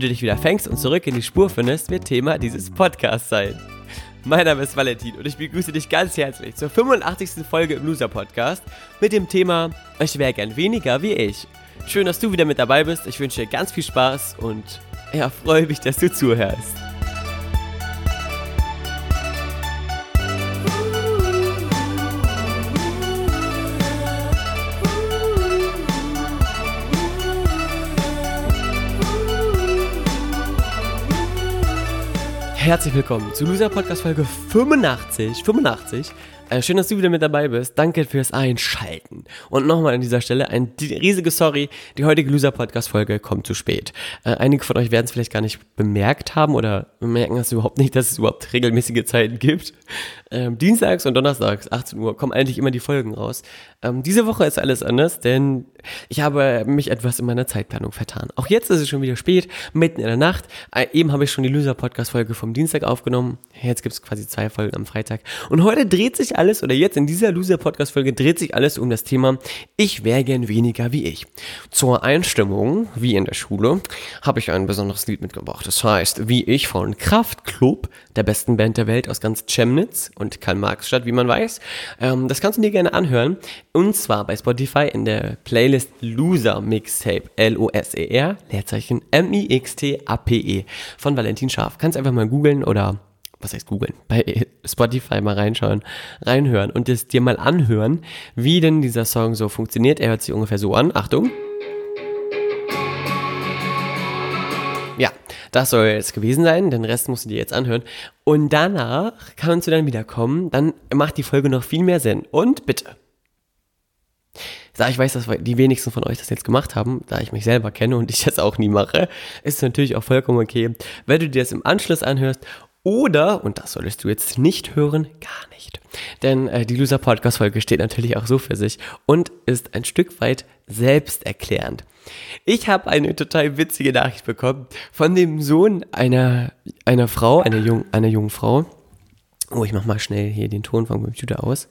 du dich wieder fängst und zurück in die Spur findest, wird Thema dieses Podcasts sein. Mein Name ist Valentin und ich begrüße dich ganz herzlich zur 85. Folge im Loser Podcast mit dem Thema Ich wäre gern weniger wie ich. Schön, dass du wieder mit dabei bist. Ich wünsche dir ganz viel Spaß und ja, freue mich, dass du zuhörst. Herzlich willkommen zu Loser Podcast Folge 85. 85. Äh, schön, dass du wieder mit dabei bist. Danke fürs Einschalten. Und nochmal an dieser Stelle ein riesiges Sorry. Die heutige Loser Podcast Folge kommt zu spät. Äh, einige von euch werden es vielleicht gar nicht bemerkt haben oder bemerken das überhaupt nicht, dass es überhaupt regelmäßige Zeiten gibt. Ähm, Dienstags und Donnerstags, 18 Uhr, kommen eigentlich immer die Folgen raus. Ähm, diese Woche ist alles anders, denn ich habe mich etwas in meiner Zeitplanung vertan. Auch jetzt ist es schon wieder spät, mitten in der Nacht. Äh, eben habe ich schon die Loser Podcast Folge vom Dienstag aufgenommen. Jetzt gibt es quasi zwei Folgen am Freitag. Und heute dreht sich alles, oder jetzt in dieser Loser-Podcast-Folge dreht sich alles um das Thema Ich wäre gern weniger wie ich. Zur Einstimmung, wie in der Schule, habe ich ein besonderes Lied mitgebracht. Das heißt, wie ich von Kraftklub, der besten Band der Welt aus ganz Chemnitz und Karl-Marx-Stadt, wie man weiß. Ähm, das kannst du dir gerne anhören. Und zwar bei Spotify in der Playlist Loser Mixtape, L-O-S-E-R, Leerzeichen M-I-X-T-A-P-E von Valentin Scharf. Kannst einfach mal googeln oder was heißt googeln, bei Spotify mal reinschauen, reinhören und es dir mal anhören, wie denn dieser Song so funktioniert. Er hört sich ungefähr so an. Achtung. Ja, das soll jetzt gewesen sein, den Rest musst du dir jetzt anhören. Und danach kannst du dann wiederkommen, dann macht die Folge noch viel mehr Sinn. Und bitte. Da ich weiß, dass die wenigsten von euch das jetzt gemacht haben, da ich mich selber kenne und ich das auch nie mache, ist es natürlich auch vollkommen okay, wenn du dir das im Anschluss anhörst oder, und das solltest du jetzt nicht hören, gar nicht. Denn äh, die Loser Podcast Folge steht natürlich auch so für sich und ist ein Stück weit selbsterklärend. Ich habe eine total witzige Nachricht bekommen von dem Sohn einer, einer Frau, einer, jung, einer jungen Frau. Oh, ich mach mal schnell hier den Ton vom Computer aus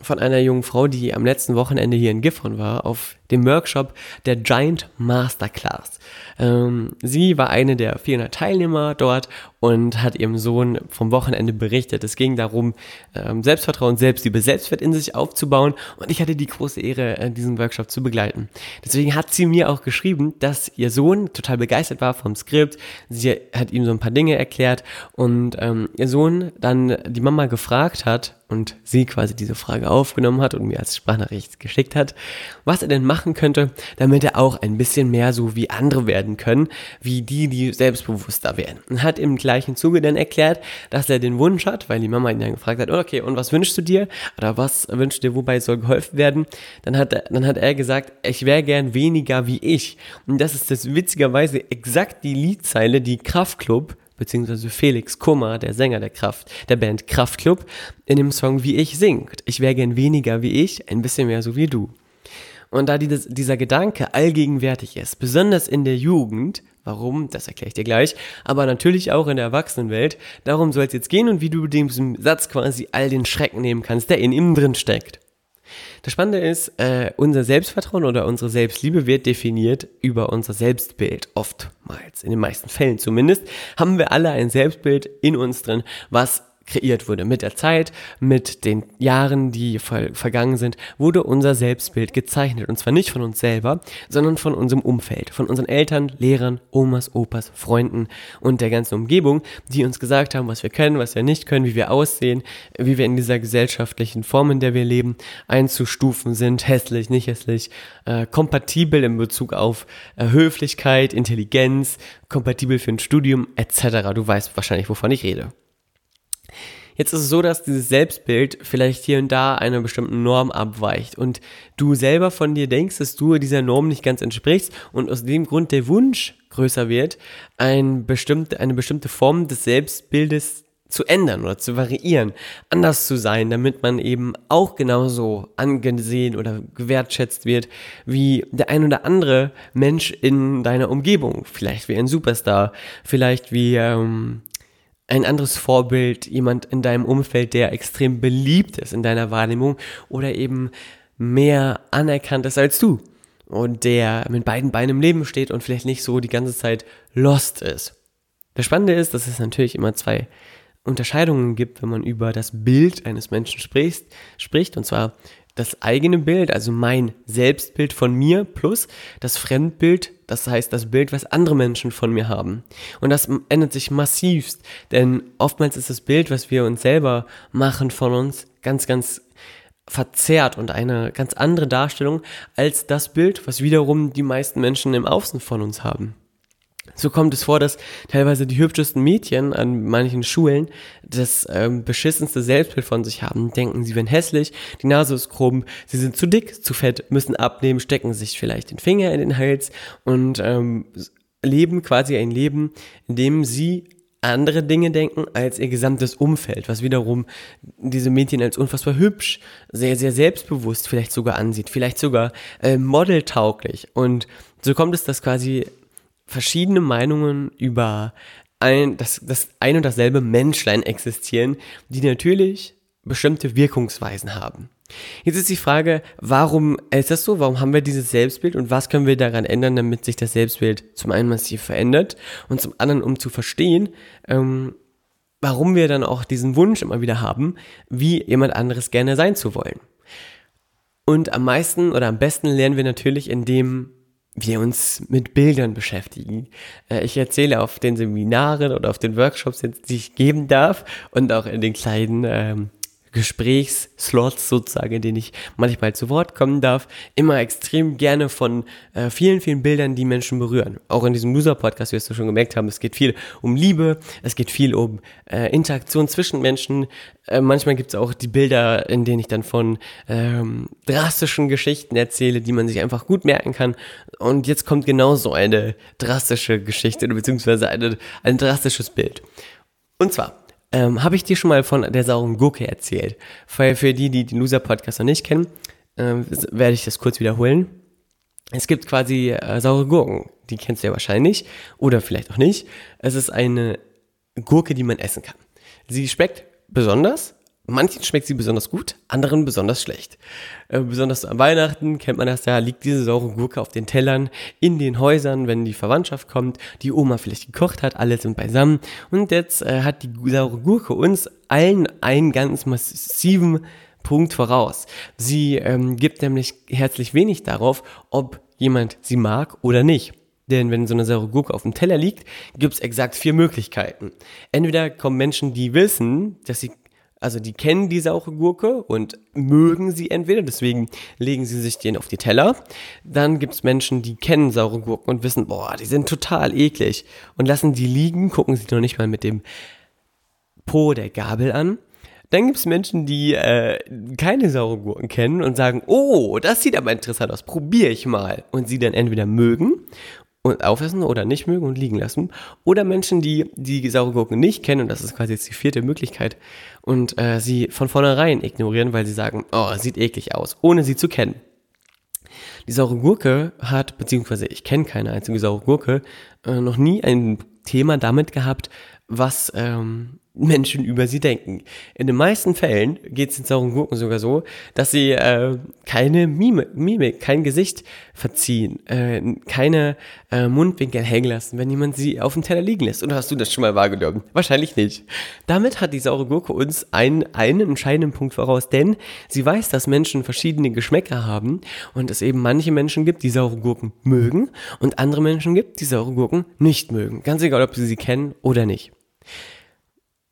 von einer jungen Frau, die am letzten Wochenende hier in Gifhorn war, auf dem Workshop der Giant Masterclass. Ähm, sie war eine der 400 Teilnehmer dort und hat ihrem Sohn vom Wochenende berichtet. Es ging darum, ähm, Selbstvertrauen, Selbstliebe, Selbstwert in sich aufzubauen und ich hatte die große Ehre, äh, diesen Workshop zu begleiten. Deswegen hat sie mir auch geschrieben, dass ihr Sohn total begeistert war vom Skript. Sie hat ihm so ein paar Dinge erklärt und ähm, ihr Sohn dann die Mama gefragt hat, und sie quasi diese Frage aufgenommen hat und mir als Sprachnachricht geschickt hat, was er denn machen könnte, damit er auch ein bisschen mehr so wie andere werden können, wie die, die selbstbewusster werden. Und hat im gleichen Zuge dann erklärt, dass er den Wunsch hat, weil die Mama ihn dann gefragt hat, okay, und was wünschst du dir? Oder was wünschst du dir, wobei soll geholfen werden? Dann hat, er, dann hat er gesagt, ich wäre gern weniger wie ich. Und das ist das witzigerweise exakt die Liedzeile, die Kraftclub beziehungsweise Felix Kummer, der Sänger der Kraft, der Band Kraftklub, in dem Song Wie ich singt. Ich wäre gern weniger wie ich, ein bisschen mehr so wie du. Und da dieses, dieser Gedanke allgegenwärtig ist, besonders in der Jugend, warum, das erkläre ich dir gleich, aber natürlich auch in der Erwachsenenwelt, darum soll es jetzt gehen und wie du diesem Satz quasi all den Schrecken nehmen kannst, der in ihm drin steckt. Das Spannende ist, äh, unser Selbstvertrauen oder unsere Selbstliebe wird definiert über unser Selbstbild. Oftmals, in den meisten Fällen zumindest, haben wir alle ein Selbstbild in uns drin, was kreiert wurde. Mit der Zeit, mit den Jahren, die ver vergangen sind, wurde unser Selbstbild gezeichnet. Und zwar nicht von uns selber, sondern von unserem Umfeld, von unseren Eltern, Lehrern, Omas, Opas, Freunden und der ganzen Umgebung, die uns gesagt haben, was wir können, was wir nicht können, wie wir aussehen, wie wir in dieser gesellschaftlichen Form, in der wir leben, einzustufen sind, hässlich, nicht hässlich, äh, kompatibel in Bezug auf äh, Höflichkeit, Intelligenz, kompatibel für ein Studium etc. Du weißt wahrscheinlich, wovon ich rede. Jetzt ist es so, dass dieses Selbstbild vielleicht hier und da einer bestimmten Norm abweicht und du selber von dir denkst, dass du dieser Norm nicht ganz entsprichst und aus dem Grund der Wunsch größer wird, ein bestimmte, eine bestimmte Form des Selbstbildes zu ändern oder zu variieren, anders zu sein, damit man eben auch genauso angesehen oder gewertschätzt wird wie der ein oder andere Mensch in deiner Umgebung. Vielleicht wie ein Superstar, vielleicht wie ähm, ein anderes Vorbild, jemand in deinem Umfeld, der extrem beliebt ist in deiner Wahrnehmung oder eben mehr anerkannt ist als du und der mit beiden Beinen im Leben steht und vielleicht nicht so die ganze Zeit lost ist. Das Spannende ist, dass es natürlich immer zwei Unterscheidungen gibt, wenn man über das Bild eines Menschen spricht, spricht und zwar das eigene Bild, also mein Selbstbild von mir plus das Fremdbild, das heißt das Bild, was andere Menschen von mir haben. Und das ändert sich massivst, denn oftmals ist das Bild, was wir uns selber machen von uns, ganz, ganz verzerrt und eine ganz andere Darstellung als das Bild, was wiederum die meisten Menschen im Außen von uns haben. So kommt es vor, dass teilweise die hübschesten Mädchen an manchen Schulen das ähm, beschissenste Selbstbild von sich haben. Denken, sie werden hässlich, die Nase ist krumm, sie sind zu dick, zu fett, müssen abnehmen, stecken sich vielleicht den Finger in den Hals und ähm, leben quasi ein Leben, in dem sie andere Dinge denken als ihr gesamtes Umfeld, was wiederum diese Mädchen als unfassbar hübsch, sehr, sehr selbstbewusst vielleicht sogar ansieht, vielleicht sogar äh, modeltauglich. Und so kommt es, dass quasi verschiedene Meinungen über ein, das, das ein und dasselbe Menschlein existieren, die natürlich bestimmte Wirkungsweisen haben. Jetzt ist die Frage, warum ist das so? Warum haben wir dieses Selbstbild und was können wir daran ändern, damit sich das Selbstbild zum einen massiv verändert und zum anderen, um zu verstehen, ähm, warum wir dann auch diesen Wunsch immer wieder haben, wie jemand anderes gerne sein zu wollen. Und am meisten oder am besten lernen wir natürlich, indem wir uns mit Bildern beschäftigen. Äh, ich erzähle auf den Seminaren oder auf den Workshops, die ich geben darf und auch in den kleinen ähm, Gesprächsslots sozusagen, in denen ich manchmal zu Wort kommen darf, immer extrem gerne von äh, vielen, vielen Bildern, die Menschen berühren. Auch in diesem Loser-Podcast wirst du schon gemerkt haben, es geht viel um Liebe, es geht viel um äh, Interaktion zwischen Menschen. Äh, manchmal gibt es auch die Bilder, in denen ich dann von ähm, drastischen Geschichten erzähle, die man sich einfach gut merken kann. Und jetzt kommt genauso eine drastische Geschichte, beziehungsweise eine, ein drastisches Bild. Und zwar, ähm, Habe ich dir schon mal von der sauren Gurke erzählt? Weil für die, die den Loser-Podcast noch nicht kennen, ähm, werde ich das kurz wiederholen. Es gibt quasi äh, saure Gurken. Die kennst du ja wahrscheinlich. Oder vielleicht auch nicht. Es ist eine Gurke, die man essen kann. Sie schmeckt besonders, Manchen schmeckt sie besonders gut, anderen besonders schlecht. Äh, besonders an Weihnachten kennt man das ja, liegt diese saure Gurke auf den Tellern, in den Häusern, wenn die Verwandtschaft kommt, die Oma vielleicht gekocht hat, alle sind beisammen und jetzt äh, hat die saure Gurke uns allen einen ganz massiven Punkt voraus. Sie ähm, gibt nämlich herzlich wenig darauf, ob jemand sie mag oder nicht. Denn wenn so eine saure Gurke auf dem Teller liegt, gibt es exakt vier Möglichkeiten. Entweder kommen Menschen, die wissen, dass sie also die kennen die saure Gurke und mögen sie entweder, deswegen legen sie sich den auf die Teller. Dann gibt's Menschen, die kennen saure Gurken und wissen, boah, die sind total eklig und lassen die liegen, gucken sie noch nicht mal mit dem Po der Gabel an. Dann gibt's Menschen, die äh, keine saure Gurken kennen und sagen, oh, das sieht aber interessant aus, probiere ich mal. Und sie dann entweder mögen und aufessen oder nicht mögen und liegen lassen. Oder Menschen, die die saure Gurken nicht kennen, und das ist quasi jetzt die vierte Möglichkeit, und äh, sie von vornherein ignorieren, weil sie sagen, oh, sieht eklig aus, ohne sie zu kennen. Die saure Gurke hat, beziehungsweise ich kenne keine einzige saure Gurke, äh, noch nie ein Thema damit gehabt, was ähm, Menschen über sie denken. In den meisten Fällen geht es den sauren Gurken sogar so, dass sie äh, keine Mimik, Mimik, kein Gesicht verziehen, äh, keine äh, Mundwinkel hängen lassen, wenn jemand sie auf dem Teller liegen lässt. Oder hast du das schon mal wahrgenommen? Wahrscheinlich nicht. Damit hat die saure Gurke uns einen, einen entscheidenden Punkt voraus, denn sie weiß, dass Menschen verschiedene Geschmäcker haben und es eben manche Menschen gibt, die saure Gurken mögen und andere Menschen gibt, die saure Gurken nicht mögen. Ganz egal, ob sie sie kennen oder nicht.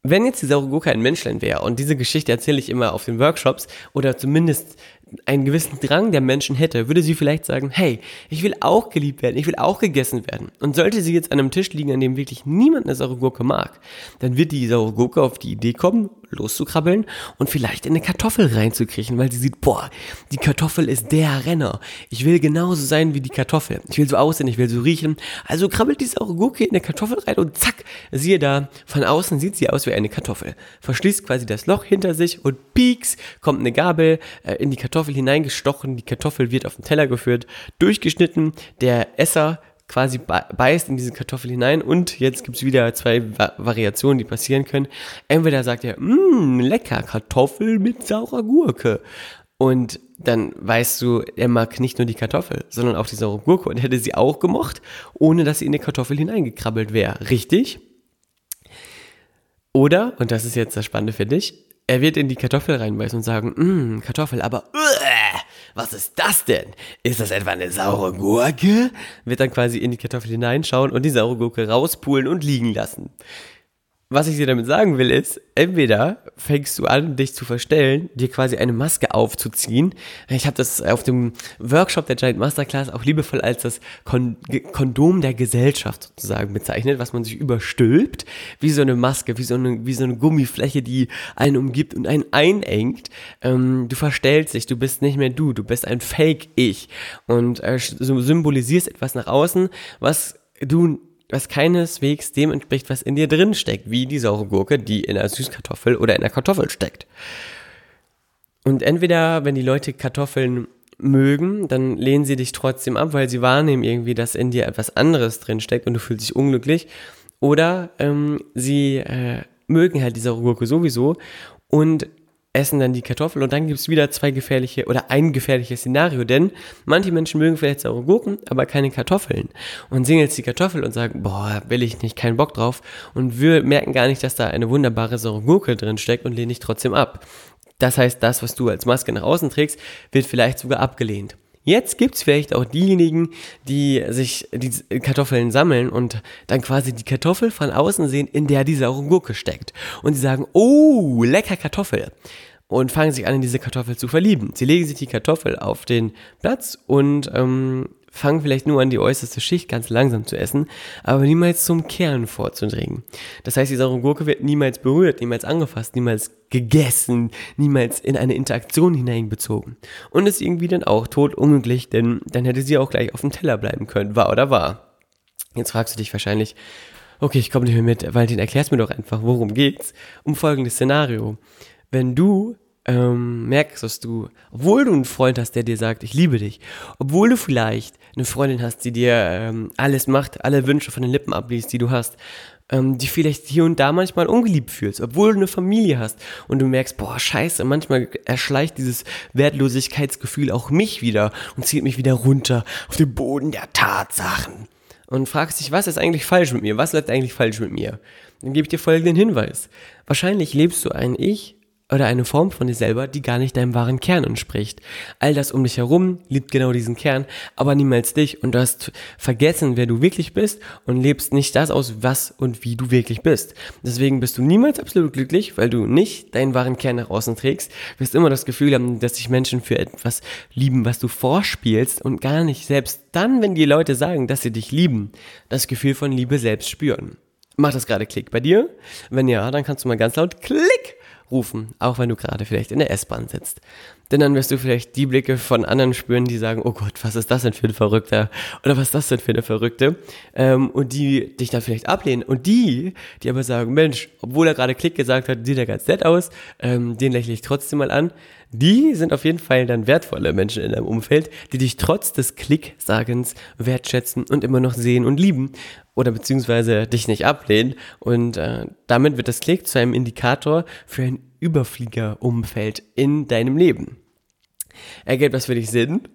Wenn jetzt die saure Gurke ein Menschlein wäre, und diese Geschichte erzähle ich immer auf den Workshops, oder zumindest einen gewissen Drang der Menschen hätte, würde sie vielleicht sagen, hey, ich will auch geliebt werden, ich will auch gegessen werden. Und sollte sie jetzt an einem Tisch liegen, an dem wirklich niemand eine saure Gurke mag, dann wird die saure Gurke auf die Idee kommen, loszukrabbeln und vielleicht in eine Kartoffel reinzukriechen, weil sie sieht, boah, die Kartoffel ist der Renner. Ich will genauso sein wie die Kartoffel. Ich will so aussehen, ich will so riechen. Also krabbelt die saure Gurke in eine Kartoffel rein und zack, siehe da, von außen sieht sie aus wie eine Kartoffel. Verschließt quasi das Loch hinter sich und pieks, kommt eine Gabel äh, in die Kartoffel hineingestochen, die Kartoffel wird auf den Teller geführt, durchgeschnitten, der Esser quasi beißt in diese Kartoffel hinein und jetzt gibt's wieder zwei Va Variationen, die passieren können. Entweder sagt er, mmm, lecker, Kartoffel mit saurer Gurke. Und dann weißt du, er mag nicht nur die Kartoffel, sondern auch die saure Gurke und hätte sie auch gemocht, ohne dass sie in die Kartoffel hineingekrabbelt wäre. Richtig? Oder, und das ist jetzt das Spannende für dich, er wird in die Kartoffel reinbeißen und sagen, mmm, Kartoffel, aber uh, was ist das denn? Ist das etwa eine saure Gurke? Wird dann quasi in die Kartoffel hineinschauen und die saure Gurke rauspulen und liegen lassen was ich dir damit sagen will, ist, entweder fängst du an, dich zu verstellen, dir quasi eine Maske aufzuziehen. Ich habe das auf dem Workshop der Giant Masterclass auch liebevoll als das Kon Kondom der Gesellschaft sozusagen bezeichnet, was man sich überstülpt, wie so eine Maske, wie so eine, wie so eine Gummifläche, die einen umgibt und einen einengt. Ähm, du verstellst dich, du bist nicht mehr du, du bist ein Fake-Ich und äh, symbolisierst etwas nach außen, was du was keineswegs dem entspricht, was in dir drin steckt, wie die saure Gurke, die in einer Süßkartoffel oder in einer Kartoffel steckt. Und entweder, wenn die Leute Kartoffeln mögen, dann lehnen sie dich trotzdem ab, weil sie wahrnehmen irgendwie, dass in dir etwas anderes drin steckt und du fühlst dich unglücklich. Oder ähm, sie äh, mögen halt die saure Gurke sowieso und essen dann die Kartoffel und dann gibt es wieder zwei gefährliche oder ein gefährliches Szenario, denn manche Menschen mögen vielleicht saure Gurken, aber keine Kartoffeln und sehen jetzt die Kartoffel und sagen, boah, will ich nicht, keinen Bock drauf und wir merken gar nicht, dass da eine wunderbare saure Gurke drin steckt und lehnen dich trotzdem ab. Das heißt, das, was du als Maske nach außen trägst, wird vielleicht sogar abgelehnt. Jetzt gibt's vielleicht auch diejenigen, die sich die Kartoffeln sammeln und dann quasi die Kartoffel von außen sehen, in der die saure Gurke steckt. Und sie sagen, oh, lecker Kartoffel. Und fangen sich an, in diese Kartoffel zu verlieben. Sie legen sich die Kartoffel auf den Platz und ähm, fangen vielleicht nur an, die äußerste Schicht ganz langsam zu essen, aber niemals zum Kern vorzudringen. Das heißt, die saure Gurke wird niemals berührt, niemals angefasst, niemals gegessen, niemals in eine Interaktion hineinbezogen. Und ist irgendwie dann auch tot unglücklich, denn dann hätte sie auch gleich auf dem Teller bleiben können, war oder war. Jetzt fragst du dich wahrscheinlich, okay, ich komme nicht mehr mit, Valentin, erklärst mir doch einfach, worum geht's? Um folgendes Szenario. Wenn du ähm, merkst, dass du, obwohl du einen Freund hast, der dir sagt, ich liebe dich, obwohl du vielleicht eine Freundin hast, die dir ähm, alles macht, alle Wünsche von den Lippen abliest, die du hast, ähm, die vielleicht hier und da manchmal ungeliebt fühlst, obwohl du eine Familie hast und du merkst, boah, scheiße, manchmal erschleicht dieses Wertlosigkeitsgefühl auch mich wieder und zieht mich wieder runter auf den Boden der Tatsachen. Und fragst dich, was ist eigentlich falsch mit mir? Was läuft eigentlich falsch mit mir? Dann gebe ich dir folgenden Hinweis. Wahrscheinlich lebst du ein Ich, oder eine Form von dir selber, die gar nicht deinem wahren Kern entspricht. All das um dich herum liebt genau diesen Kern, aber niemals dich und du hast vergessen, wer du wirklich bist und lebst nicht das aus, was und wie du wirklich bist. Deswegen bist du niemals absolut glücklich, weil du nicht deinen wahren Kern nach außen trägst, wirst immer das Gefühl haben, dass sich Menschen für etwas lieben, was du vorspielst und gar nicht selbst dann, wenn die Leute sagen, dass sie dich lieben, das Gefühl von Liebe selbst spüren. Macht das gerade Klick bei dir? Wenn ja, dann kannst du mal ganz laut Klick rufen, auch wenn du gerade vielleicht in der S-Bahn sitzt. Denn dann wirst du vielleicht die Blicke von anderen spüren, die sagen, oh Gott, was ist das denn für ein Verrückter? Oder was ist das denn für eine Verrückte? Ähm, und die dich dann vielleicht ablehnen. Und die, die aber sagen, Mensch, obwohl er gerade Klick gesagt hat, sieht er ganz nett aus, ähm, den lächle ich trotzdem mal an. Die sind auf jeden Fall dann wertvolle Menschen in deinem Umfeld, die dich trotz des Klicksagens wertschätzen und immer noch sehen und lieben oder beziehungsweise dich nicht ablehnen. Und äh, damit wird das Klick zu einem Indikator für ein Überfliegerumfeld in deinem Leben. Ergibt das für dich Sinn?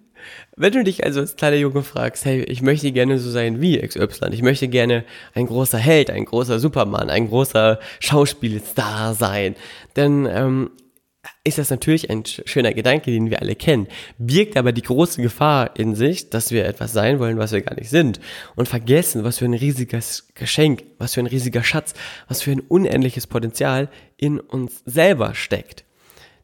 Wenn du dich also als kleiner Junge fragst, hey, ich möchte gerne so sein wie XY, ich möchte gerne ein großer Held, ein großer Superman, ein großer Schauspielstar sein, dann ähm, ist das natürlich ein schöner Gedanke, den wir alle kennen, birgt aber die große Gefahr in sich, dass wir etwas sein wollen, was wir gar nicht sind und vergessen, was für ein riesiges Geschenk, was für ein riesiger Schatz, was für ein unendliches Potenzial in uns selber steckt.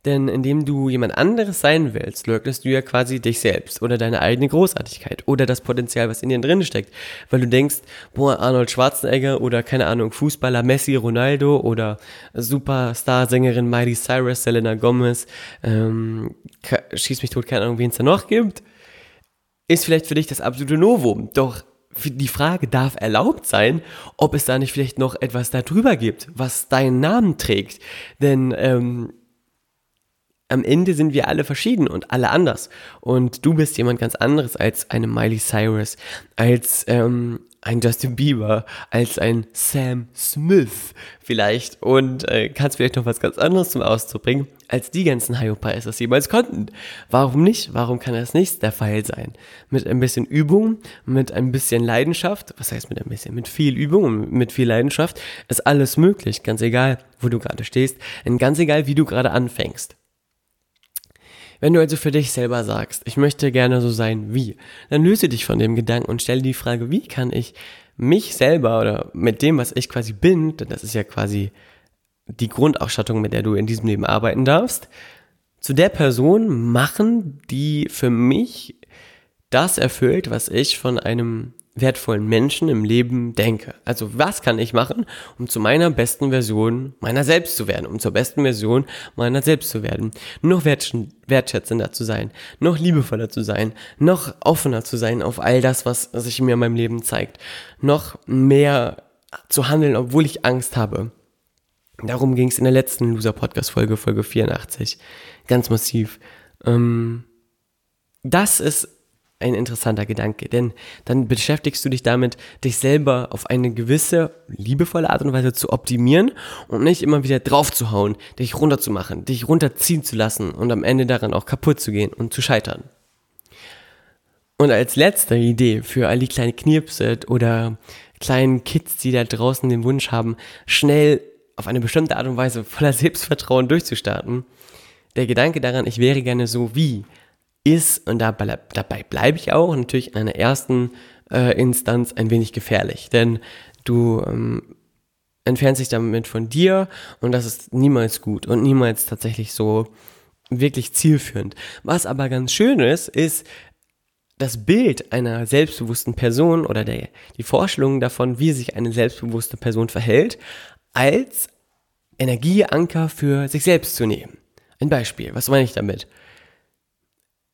Denn indem du jemand anderes sein willst, leugnest du ja quasi dich selbst oder deine eigene Großartigkeit oder das Potenzial, was in dir drin steckt. Weil du denkst, boah, Arnold Schwarzenegger oder keine Ahnung, Fußballer Messi, Ronaldo oder Superstar-Sängerin Miley Cyrus, Selena Gomez, ähm, schieß mich tot, keine Ahnung, wen es da noch gibt, ist vielleicht für dich das absolute Novum. Doch die Frage darf erlaubt sein, ob es da nicht vielleicht noch etwas darüber gibt, was deinen Namen trägt. Denn ähm, am Ende sind wir alle verschieden und alle anders. Und du bist jemand ganz anderes als eine Miley Cyrus, als ähm, ein Justin Bieber, als ein Sam Smith vielleicht und äh, kannst vielleicht noch was ganz anderes zum Ausdruck bringen, als die ganzen Hyopies das jemals konnten. Warum nicht? Warum kann das nicht der Fall sein? Mit ein bisschen Übung, mit ein bisschen Leidenschaft, was heißt mit ein bisschen? Mit viel Übung und mit viel Leidenschaft ist alles möglich, ganz egal, wo du gerade stehst und ganz egal, wie du gerade anfängst. Wenn du also für dich selber sagst, ich möchte gerne so sein wie, dann löse dich von dem Gedanken und stelle die Frage, wie kann ich mich selber oder mit dem, was ich quasi bin, denn das ist ja quasi die Grundausstattung, mit der du in diesem Leben arbeiten darfst, zu der Person machen, die für mich das erfüllt, was ich von einem wertvollen Menschen im Leben denke. Also was kann ich machen, um zu meiner besten Version meiner selbst zu werden, um zur besten Version meiner selbst zu werden, noch wertschätzender zu sein, noch liebevoller zu sein, noch offener zu sein auf all das, was sich mir in meinem Leben zeigt, noch mehr zu handeln, obwohl ich Angst habe. Darum ging es in der letzten Loser-Podcast-Folge, Folge 84, ganz massiv. Ähm, das ist ein interessanter Gedanke, denn dann beschäftigst du dich damit, dich selber auf eine gewisse liebevolle Art und Weise zu optimieren und nicht immer wieder draufzuhauen, dich runterzumachen, dich runterziehen zu lassen und am Ende daran auch kaputt zu gehen und zu scheitern. Und als letzte Idee für all die kleinen Knirpse oder kleinen Kids, die da draußen den Wunsch haben, schnell auf eine bestimmte Art und Weise voller Selbstvertrauen durchzustarten, der Gedanke daran, ich wäre gerne so wie, ist, und dabei, dabei bleibe ich auch, natürlich in einer ersten äh, Instanz ein wenig gefährlich. Denn du ähm, entfernst dich damit von dir und das ist niemals gut und niemals tatsächlich so wirklich zielführend. Was aber ganz schön ist, ist das Bild einer selbstbewussten Person oder der, die Vorstellung davon, wie sich eine selbstbewusste Person verhält, als Energieanker für sich selbst zu nehmen. Ein Beispiel, was meine ich damit?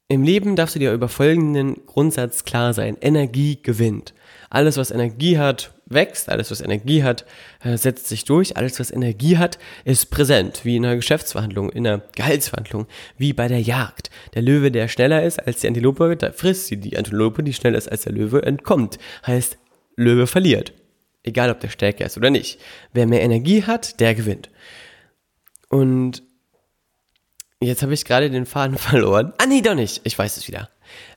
Im Leben darfst du dir über folgenden Grundsatz klar sein. Energie gewinnt. Alles, was Energie hat, wächst. Alles, was Energie hat, äh, setzt sich durch. Alles, was Energie hat, ist präsent. Wie in einer Geschäftsverhandlung, in einer Gehaltsverhandlung, wie bei der Jagd. Der Löwe, der schneller ist als die Antilope, da frisst sie. Die Antilope, die schneller ist als der Löwe, entkommt. Heißt, Löwe verliert. Egal, ob der stärker ist oder nicht. Wer mehr Energie hat, der gewinnt. Und Jetzt habe ich gerade den Faden verloren. Ah, nee, doch nicht. Ich weiß es wieder.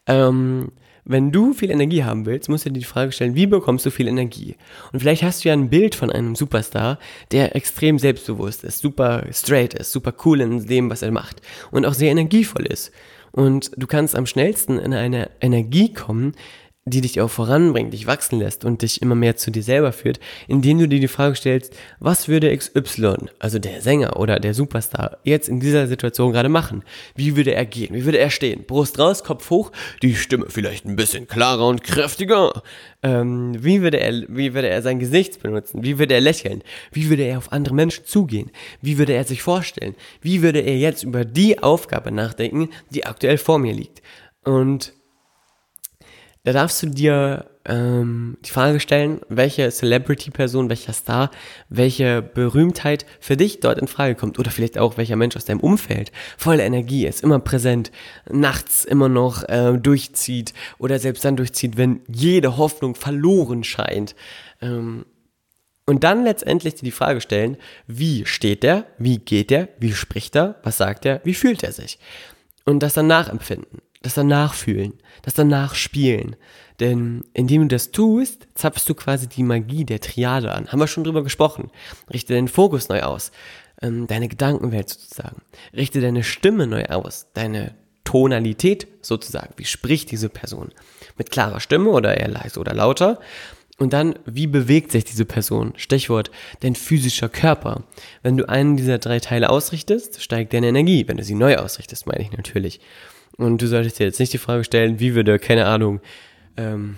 Ähm, wenn du viel Energie haben willst, musst du dir die Frage stellen, wie bekommst du viel Energie? Und vielleicht hast du ja ein Bild von einem Superstar, der extrem selbstbewusst ist, super straight ist, super cool in dem, was er macht und auch sehr energievoll ist. Und du kannst am schnellsten in eine Energie kommen, die dich auch voranbringt, dich wachsen lässt und dich immer mehr zu dir selber führt, indem du dir die Frage stellst, was würde XY, also der Sänger oder der Superstar, jetzt in dieser Situation gerade machen? Wie würde er gehen? Wie würde er stehen? Brust raus, Kopf hoch, die Stimme vielleicht ein bisschen klarer und kräftiger. Ähm, wie würde er, wie würde er sein Gesicht benutzen? Wie würde er lächeln? Wie würde er auf andere Menschen zugehen? Wie würde er sich vorstellen? Wie würde er jetzt über die Aufgabe nachdenken, die aktuell vor mir liegt? Und da darfst du dir ähm, die Frage stellen, welche Celebrity-Person, welcher Star, welche Berühmtheit für dich dort in Frage kommt. Oder vielleicht auch welcher Mensch aus deinem Umfeld voller Energie ist, immer präsent, nachts immer noch äh, durchzieht oder selbst dann durchzieht, wenn jede Hoffnung verloren scheint. Ähm, und dann letztendlich die Frage stellen, wie steht der, wie geht der, wie spricht er, was sagt er, wie fühlt er sich? Und das dann nachempfinden das danach fühlen, das danach spielen. Denn indem du das tust, zapfst du quasi die Magie der Triade an. Haben wir schon drüber gesprochen. Richte deinen Fokus neu aus, ähm, deine Gedankenwelt sozusagen. Richte deine Stimme neu aus, deine Tonalität sozusagen. Wie spricht diese Person? Mit klarer Stimme oder eher leise oder lauter? Und dann, wie bewegt sich diese Person? Stichwort, dein physischer Körper. Wenn du einen dieser drei Teile ausrichtest, steigt deine Energie. Wenn du sie neu ausrichtest, meine ich natürlich. Und du solltest dir jetzt nicht die Frage stellen, wie würde, keine Ahnung, ähm,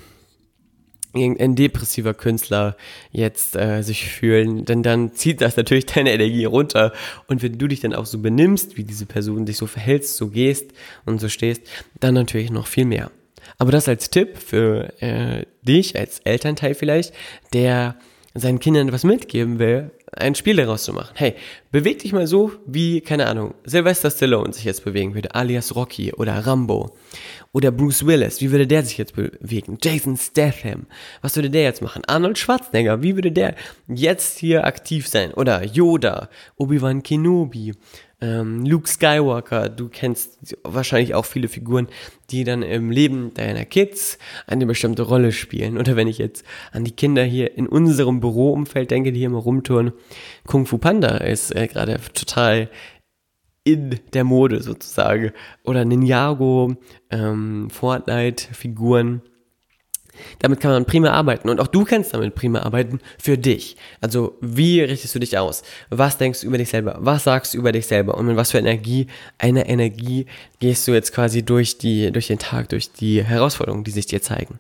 irgendein depressiver Künstler jetzt äh, sich fühlen, denn dann zieht das natürlich deine Energie runter. Und wenn du dich dann auch so benimmst, wie diese Person dich so verhältst, so gehst und so stehst, dann natürlich noch viel mehr. Aber das als Tipp für äh, dich als Elternteil vielleicht, der seinen Kindern etwas mitgeben will, ein Spiel daraus zu machen. Hey, beweg dich mal so, wie, keine Ahnung, Sylvester Stallone sich jetzt bewegen würde, alias Rocky oder Rambo. Oder Bruce Willis, wie würde der sich jetzt bewegen? Jason Statham, was würde der jetzt machen? Arnold Schwarzenegger, wie würde der jetzt hier aktiv sein? Oder Yoda, Obi-Wan Kenobi, ähm, Luke Skywalker, du kennst wahrscheinlich auch viele Figuren, die dann im Leben deiner Kids eine bestimmte Rolle spielen. Oder wenn ich jetzt an die Kinder hier in unserem Büroumfeld denke, die hier mal rumtouren, Kung Fu Panda ist äh, gerade total in der Mode sozusagen. Oder Ninjago, ähm, Fortnite-Figuren. Damit kann man prima arbeiten und auch du kannst damit prima arbeiten für dich. Also wie richtest du dich aus? Was denkst du über dich selber? Was sagst du über dich selber? Und mit was für Energie, einer Energie gehst du jetzt quasi durch die, durch den Tag, durch die Herausforderungen, die sich dir zeigen?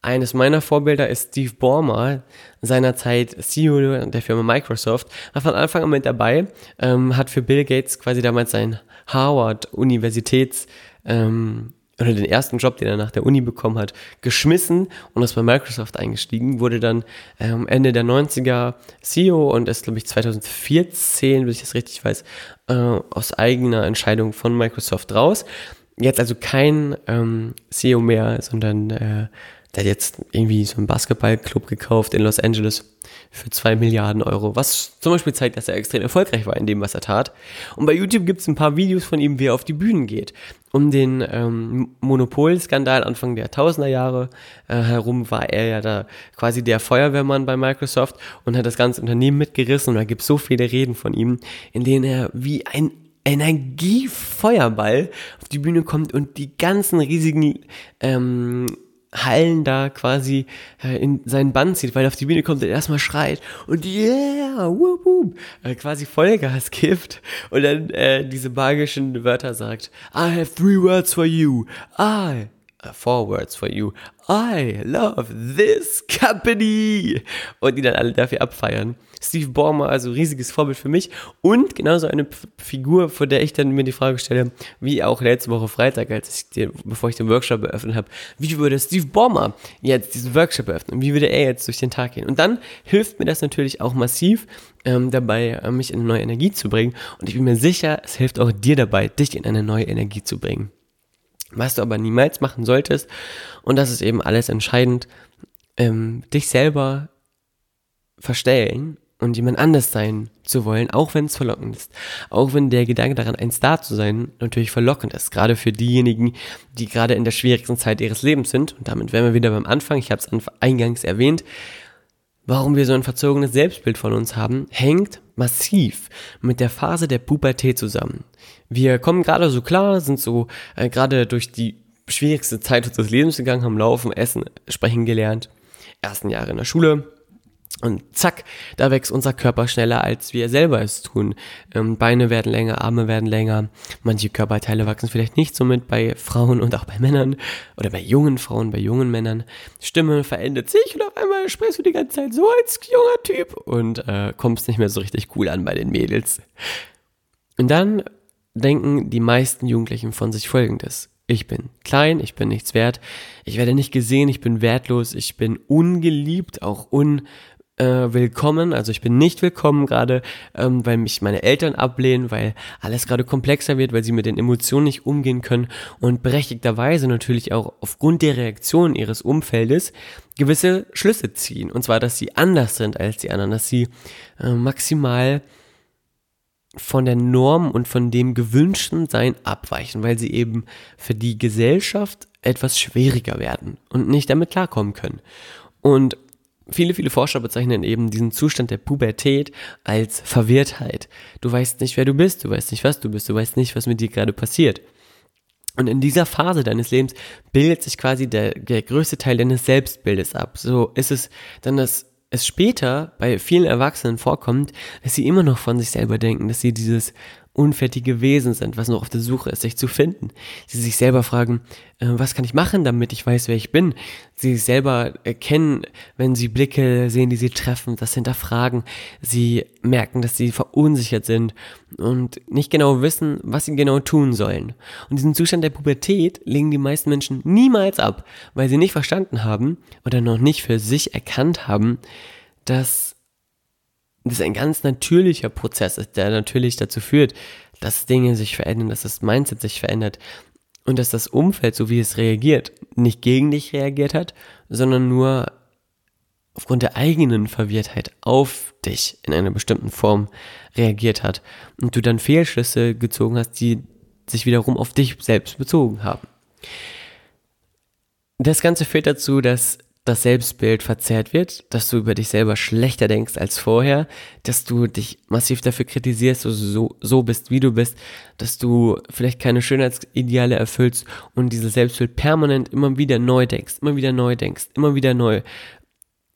Eines meiner Vorbilder ist Steve Ballmer, seinerzeit CEO der Firma Microsoft, war von Anfang an mit dabei, ähm, hat für Bill Gates quasi damals sein Harvard Universitäts ähm, oder den ersten Job, den er nach der Uni bekommen hat, geschmissen und ist bei Microsoft eingestiegen, wurde dann ähm, Ende der 90er CEO und ist, glaube ich, 2014, wenn ich das richtig weiß, äh, aus eigener Entscheidung von Microsoft raus. Jetzt also kein ähm, CEO mehr, sondern äh, der hat jetzt irgendwie so einen Basketballclub gekauft in Los Angeles für zwei Milliarden Euro, was zum Beispiel zeigt, dass er extrem erfolgreich war in dem, was er tat. Und bei YouTube gibt es ein paar Videos von ihm, wie er auf die Bühnen geht. Um den ähm, Monopolskandal Anfang der Tausender Jahre äh, herum war er ja da quasi der Feuerwehrmann bei Microsoft und hat das ganze Unternehmen mitgerissen. Und da gibt es so viele Reden von ihm, in denen er wie ein Energiefeuerball auf die Bühne kommt und die ganzen riesigen ähm, Hallen da quasi äh, in seinen Bann zieht, weil er auf die Bühne kommt und erstmal schreit und yeah, whoop, whoop, äh, quasi Vollgas gibt und dann äh, diese magischen Wörter sagt. I have three words for you. I, uh, four words for you. I love this company. Und die dann alle dafür abfeiern. Steve Ballmer, also riesiges Vorbild für mich. Und genauso eine Figur, vor der ich dann mir die Frage stelle, wie auch letzte Woche Freitag, als ich den, bevor ich den Workshop eröffnet habe, wie würde Steve Ballmer jetzt diesen Workshop eröffnen? Wie würde er jetzt durch den Tag gehen? Und dann hilft mir das natürlich auch massiv ähm, dabei, äh, mich in eine neue Energie zu bringen. Und ich bin mir sicher, es hilft auch dir dabei, dich in eine neue Energie zu bringen. Was du aber niemals machen solltest, und das ist eben alles entscheidend, ähm, dich selber verstellen und jemand anders sein zu wollen, auch wenn es verlockend ist. Auch wenn der Gedanke daran, ein Star zu sein, natürlich verlockend ist. Gerade für diejenigen, die gerade in der schwierigsten Zeit ihres Lebens sind. Und damit wären wir wieder beim Anfang. Ich habe es eingangs erwähnt. Warum wir so ein verzogenes Selbstbild von uns haben, hängt massiv mit der Phase der Pubertät zusammen. Wir kommen gerade so klar, sind so äh, gerade durch die schwierigste Zeit unseres Lebens gegangen, haben laufen, essen, sprechen gelernt. Ersten Jahre in der Schule, und zack, da wächst unser Körper schneller, als wir selber es tun. Ähm, Beine werden länger, Arme werden länger. Manche Körperteile wachsen vielleicht nicht so mit bei Frauen und auch bei Männern oder bei jungen Frauen, bei jungen Männern. Stimme verändert sich und auf einmal sprichst du die ganze Zeit so als junger Typ und äh, kommst nicht mehr so richtig cool an bei den Mädels. Und dann denken die meisten Jugendlichen von sich folgendes. Ich bin klein, ich bin nichts wert, ich werde nicht gesehen, ich bin wertlos, ich bin ungeliebt, auch un äh, willkommen. Also ich bin nicht willkommen gerade, ähm, weil mich meine Eltern ablehnen, weil alles gerade komplexer wird, weil sie mit den Emotionen nicht umgehen können und berechtigterweise natürlich auch aufgrund der Reaktion ihres Umfeldes gewisse Schlüsse ziehen. Und zwar, dass sie anders sind als die anderen, dass sie äh, maximal von der Norm und von dem gewünschten Sein abweichen, weil sie eben für die Gesellschaft etwas schwieriger werden und nicht damit klarkommen können. Und Viele, viele Forscher bezeichnen eben diesen Zustand der Pubertät als Verwirrtheit. Du weißt nicht, wer du bist, du weißt nicht, was du bist, du weißt nicht, was mit dir gerade passiert. Und in dieser Phase deines Lebens bildet sich quasi der, der größte Teil deines Selbstbildes ab. So ist es dann, dass es später bei vielen Erwachsenen vorkommt, dass sie immer noch von sich selber denken, dass sie dieses unfertige Wesen sind, was noch auf der Suche ist, sich zu finden. Sie sich selber fragen, äh, was kann ich machen, damit ich weiß, wer ich bin. Sie sich selber erkennen, wenn sie Blicke sehen, die sie treffen, das hinterfragen. Sie merken, dass sie verunsichert sind und nicht genau wissen, was sie genau tun sollen. Und diesen Zustand der Pubertät legen die meisten Menschen niemals ab, weil sie nicht verstanden haben oder noch nicht für sich erkannt haben, dass das ein ganz natürlicher Prozess ist, der natürlich dazu führt, dass Dinge sich verändern, dass das Mindset sich verändert und dass das Umfeld, so wie es reagiert, nicht gegen dich reagiert hat, sondern nur aufgrund der eigenen Verwirrtheit auf dich in einer bestimmten Form reagiert hat und du dann Fehlschlüsse gezogen hast, die sich wiederum auf dich selbst bezogen haben. Das Ganze führt dazu, dass das Selbstbild verzerrt wird, dass du über dich selber schlechter denkst als vorher, dass du dich massiv dafür kritisierst, dass du so, so bist, wie du bist, dass du vielleicht keine Schönheitsideale erfüllst und dieses Selbstbild permanent immer wieder neu denkst, immer wieder neu denkst, immer wieder neu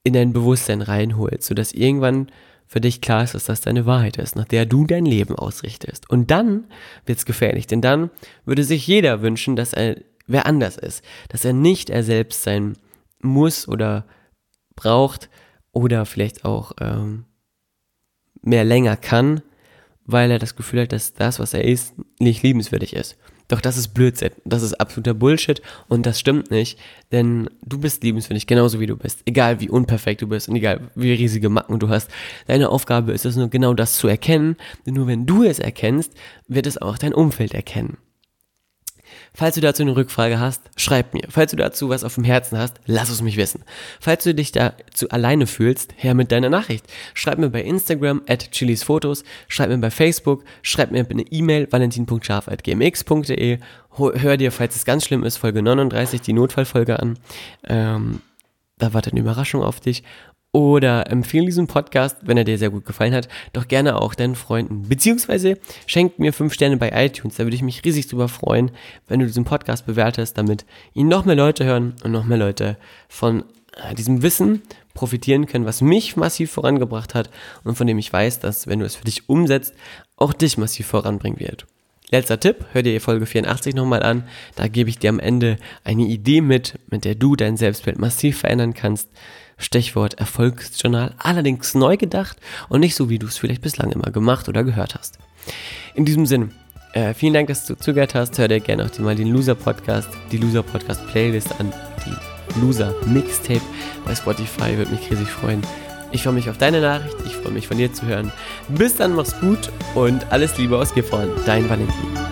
in dein Bewusstsein reinholst, sodass irgendwann für dich klar ist, dass das deine Wahrheit ist, nach der du dein Leben ausrichtest. Und dann wird's gefährlich, denn dann würde sich jeder wünschen, dass er wer anders ist, dass er nicht er selbst sein muss oder braucht oder vielleicht auch ähm, mehr länger kann, weil er das Gefühl hat, dass das, was er ist, nicht liebenswürdig ist. Doch das ist Blödsinn. Das ist absoluter Bullshit und das stimmt nicht, denn du bist liebenswürdig, genauso wie du bist. Egal wie unperfekt du bist und egal wie riesige Macken du hast. Deine Aufgabe ist es nur genau das zu erkennen, denn nur wenn du es erkennst, wird es auch dein Umfeld erkennen. Falls du dazu eine Rückfrage hast, schreib mir. Falls du dazu was auf dem Herzen hast, lass es mich wissen. Falls du dich dazu alleine fühlst, her mit deiner Nachricht. Schreib mir bei Instagram at chilisfotos, schreib mir bei Facebook, schreib mir eine E-Mail valentin.scharf.gmx.de. Hör dir, falls es ganz schlimm ist, Folge 39, die Notfallfolge an. Ähm, da wartet eine Überraschung auf dich oder empfehle diesen Podcast, wenn er dir sehr gut gefallen hat, doch gerne auch deinen Freunden. Beziehungsweise schenkt mir fünf Sterne bei iTunes. Da würde ich mich riesig drüber freuen, wenn du diesen Podcast bewertest, damit ihn noch mehr Leute hören und noch mehr Leute von äh, diesem Wissen profitieren können, was mich massiv vorangebracht hat und von dem ich weiß, dass, wenn du es für dich umsetzt, auch dich massiv voranbringen wird. Letzter Tipp, hör dir Folge 84 nochmal an. Da gebe ich dir am Ende eine Idee mit, mit der du dein Selbstbild massiv verändern kannst. Stichwort Erfolgsjournal, allerdings neu gedacht und nicht so, wie du es vielleicht bislang immer gemacht oder gehört hast. In diesem Sinne, äh, vielen Dank, dass du zugehört hast. Hör dir gerne auch mal den Loser Podcast, die Loser Podcast Playlist an, die Loser Mixtape bei Spotify, würde mich riesig freuen. Ich freue mich auf deine Nachricht, ich freue mich von dir zu hören. Bis dann, mach's gut und alles Liebe aus Gifhorn, dein Valentin.